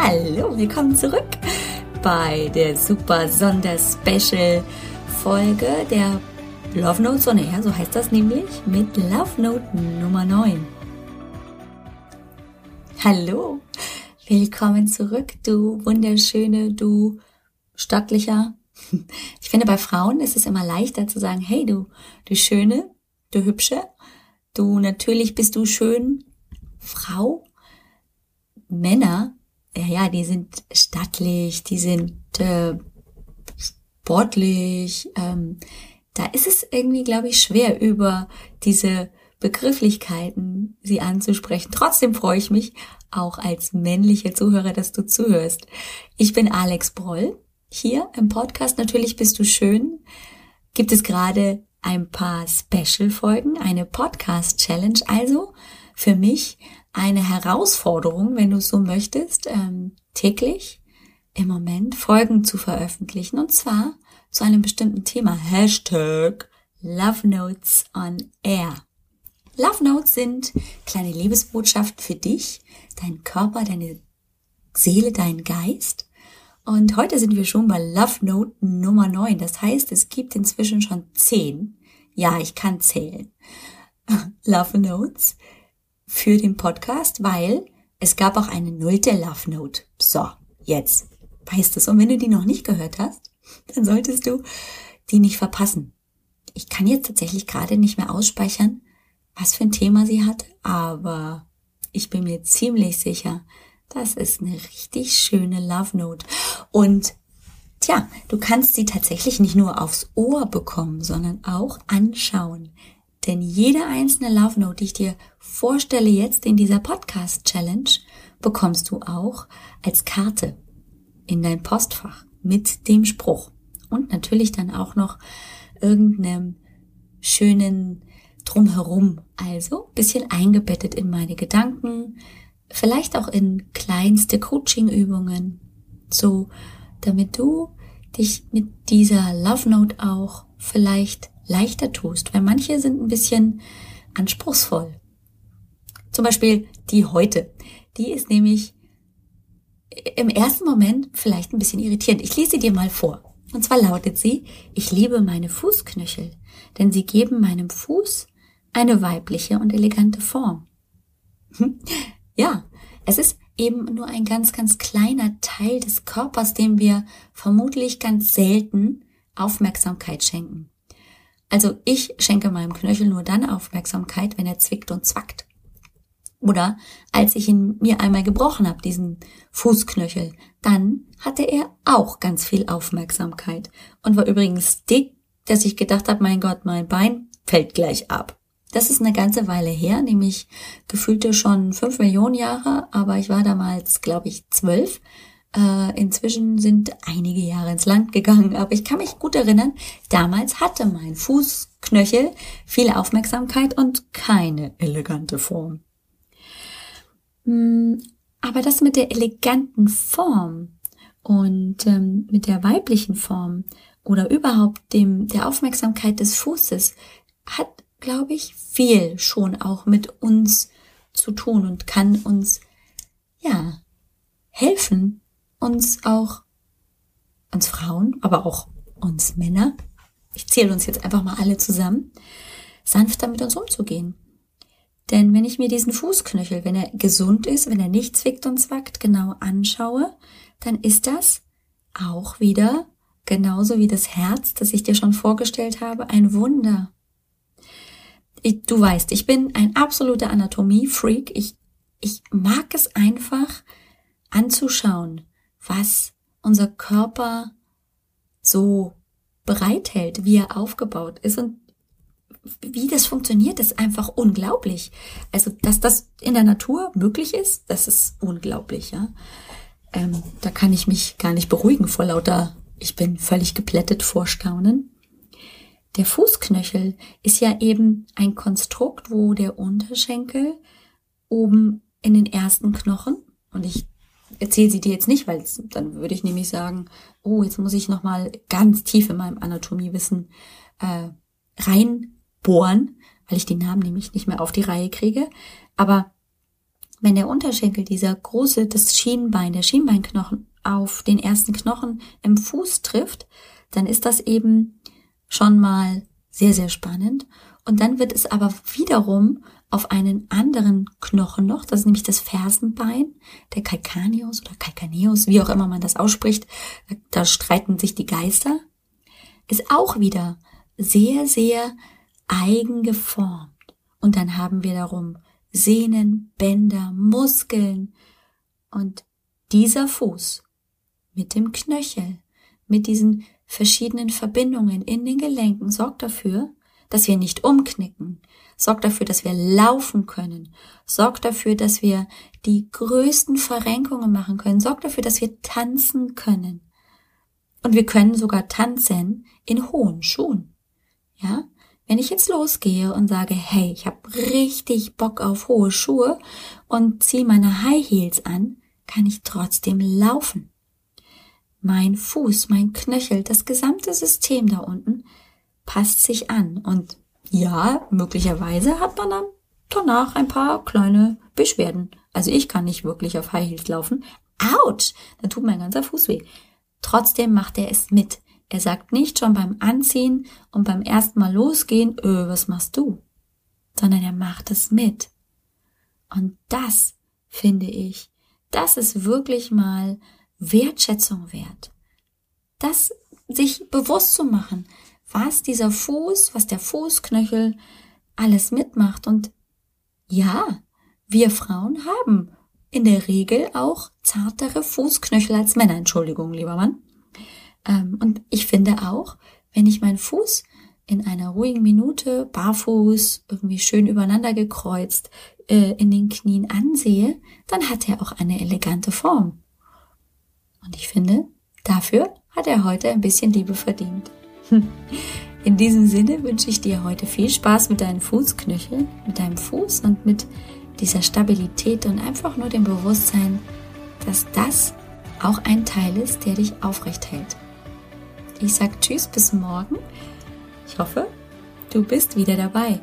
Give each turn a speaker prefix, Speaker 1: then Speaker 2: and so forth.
Speaker 1: Hallo, willkommen zurück bei der super Sonder-Special Folge der Love Note Sonne. Ja, so heißt das nämlich mit Love Note Nummer 9. Hallo, willkommen zurück, du wunderschöne, du stattlicher. Ich finde, bei Frauen ist es immer leichter zu sagen, hey du, du schöne, du hübsche, du natürlich bist du schön, Frau. Männer ja, die sind stattlich, die sind äh, sportlich. Ähm, da ist es irgendwie, glaube ich, schwer über diese Begrifflichkeiten sie anzusprechen. Trotzdem freue ich mich auch als männliche Zuhörer, dass du zuhörst. Ich bin Alex Broll. Hier im Podcast Natürlich bist du schön. Gibt es gerade ein paar Special-Folgen, eine Podcast-Challenge. Also für mich eine Herausforderung, wenn du es so möchtest, ähm, täglich im Moment Folgen zu veröffentlichen und zwar zu einem bestimmten Thema. Hashtag Love Notes on Air. Love Notes sind kleine Liebesbotschaften für dich, deinen Körper, deine Seele, deinen Geist. Und heute sind wir schon bei Love Note Nummer 9. Das heißt, es gibt inzwischen schon 10. Ja, ich kann zählen. Love Notes für den Podcast, weil es gab auch eine nullte Love Note. So, jetzt weißt du es. Und wenn du die noch nicht gehört hast, dann solltest du die nicht verpassen. Ich kann jetzt tatsächlich gerade nicht mehr ausspeichern, was für ein Thema sie hat, aber ich bin mir ziemlich sicher, das ist eine richtig schöne Love Note. Und tja, du kannst sie tatsächlich nicht nur aufs Ohr bekommen, sondern auch anschauen. Denn jede einzelne Love Note, die ich dir vorstelle jetzt in dieser Podcast Challenge, bekommst du auch als Karte in dein Postfach mit dem Spruch. Und natürlich dann auch noch irgendeinem schönen Drumherum. Also bisschen eingebettet in meine Gedanken, vielleicht auch in kleinste Coaching-Übungen. So, damit du dich mit dieser Love Note auch vielleicht leichter tust, weil manche sind ein bisschen anspruchsvoll. Zum Beispiel die heute. Die ist nämlich im ersten Moment vielleicht ein bisschen irritierend. Ich lese sie dir mal vor. Und zwar lautet sie, ich liebe meine Fußknöchel, denn sie geben meinem Fuß eine weibliche und elegante Form. ja, es ist eben nur ein ganz, ganz kleiner Teil des Körpers, dem wir vermutlich ganz selten Aufmerksamkeit schenken. Also ich schenke meinem Knöchel nur dann Aufmerksamkeit, wenn er zwickt und zwackt. Oder als ich ihn mir einmal gebrochen habe, diesen Fußknöchel, dann hatte er auch ganz viel Aufmerksamkeit und war übrigens dick, dass ich gedacht habe, mein Gott, mein Bein fällt gleich ab. Das ist eine ganze Weile her, nämlich gefühlte schon fünf Millionen Jahre, aber ich war damals, glaube ich, zwölf äh, inzwischen sind einige Jahre ins Land gegangen, aber ich kann mich gut erinnern, damals hatte mein Fußknöchel viel Aufmerksamkeit und keine elegante Form. Hm, aber das mit der eleganten Form und ähm, mit der weiblichen Form oder überhaupt dem der Aufmerksamkeit des Fußes hat, glaube ich, viel schon auch mit uns zu tun und kann uns ja helfen, uns auch, uns Frauen, aber auch uns Männer, ich zähle uns jetzt einfach mal alle zusammen, sanfter mit uns umzugehen. Denn wenn ich mir diesen Fußknöchel, wenn er gesund ist, wenn er nicht zwickt und zwackt, genau anschaue, dann ist das auch wieder, genauso wie das Herz, das ich dir schon vorgestellt habe, ein Wunder. Ich, du weißt, ich bin ein absoluter Anatomie-Freak. Ich, ich mag es einfach anzuschauen, was unser Körper so bereithält, wie er aufgebaut ist und wie das funktioniert, ist einfach unglaublich. Also, dass das in der Natur möglich ist, das ist unglaublich, ja. Ähm, da kann ich mich gar nicht beruhigen vor lauter, ich bin völlig geplättet vor Staunen. Der Fußknöchel ist ja eben ein Konstrukt, wo der Unterschenkel oben in den ersten Knochen, und ich erzähle sie dir jetzt nicht, weil dann würde ich nämlich sagen, oh, jetzt muss ich nochmal ganz tief in meinem Anatomiewissen äh, reinbohren, weil ich den Namen nämlich nicht mehr auf die Reihe kriege. Aber wenn der Unterschenkel, dieser große, das Schienbein, der Schienbeinknochen auf den ersten Knochen im Fuß trifft, dann ist das eben schon mal sehr, sehr spannend. Und dann wird es aber wiederum auf einen anderen Knochen noch, das ist nämlich das Fersenbein, der Calcaneus oder Calcaneus, wie auch immer man das ausspricht, da streiten sich die Geister, ist auch wieder sehr, sehr eigen geformt. Und dann haben wir darum Sehnen, Bänder, Muskeln und dieser Fuß mit dem Knöchel, mit diesen verschiedenen Verbindungen in den Gelenken sorgt dafür, dass wir nicht umknicken, sorgt dafür, dass wir laufen können, sorgt dafür, dass wir die größten Verrenkungen machen können, sorgt dafür, dass wir tanzen können. Und wir können sogar tanzen in hohen Schuhen. Ja? Wenn ich jetzt losgehe und sage, hey, ich habe richtig Bock auf hohe Schuhe und ziehe meine High Heels an, kann ich trotzdem laufen. Mein Fuß, mein Knöchel, das gesamte System da unten passt sich an. Und ja, möglicherweise hat man dann danach ein paar kleine Beschwerden. Also ich kann nicht wirklich auf High Heels laufen. Autsch! Da tut mein ganzer Fuß weh. Trotzdem macht er es mit. Er sagt nicht schon beim Anziehen und beim ersten Mal losgehen, öh, was machst du? Sondern er macht es mit. Und das finde ich, das ist wirklich mal Wertschätzung wert. Das sich bewusst zu machen, was dieser Fuß, was der Fußknöchel alles mitmacht. Und ja, wir Frauen haben in der Regel auch zartere Fußknöchel als Männer. Entschuldigung, lieber Mann. Ähm, und ich finde auch, wenn ich meinen Fuß in einer ruhigen Minute barfuß, irgendwie schön übereinander gekreuzt, äh, in den Knien ansehe, dann hat er auch eine elegante Form. Und ich finde, dafür hat er heute ein bisschen Liebe verdient. In diesem Sinne wünsche ich dir heute viel Spaß mit deinen Fußknöcheln, mit deinem Fuß und mit dieser Stabilität und einfach nur dem Bewusstsein, dass das auch ein Teil ist, der dich aufrecht hält. Ich sage Tschüss bis morgen. Ich hoffe, du bist wieder dabei.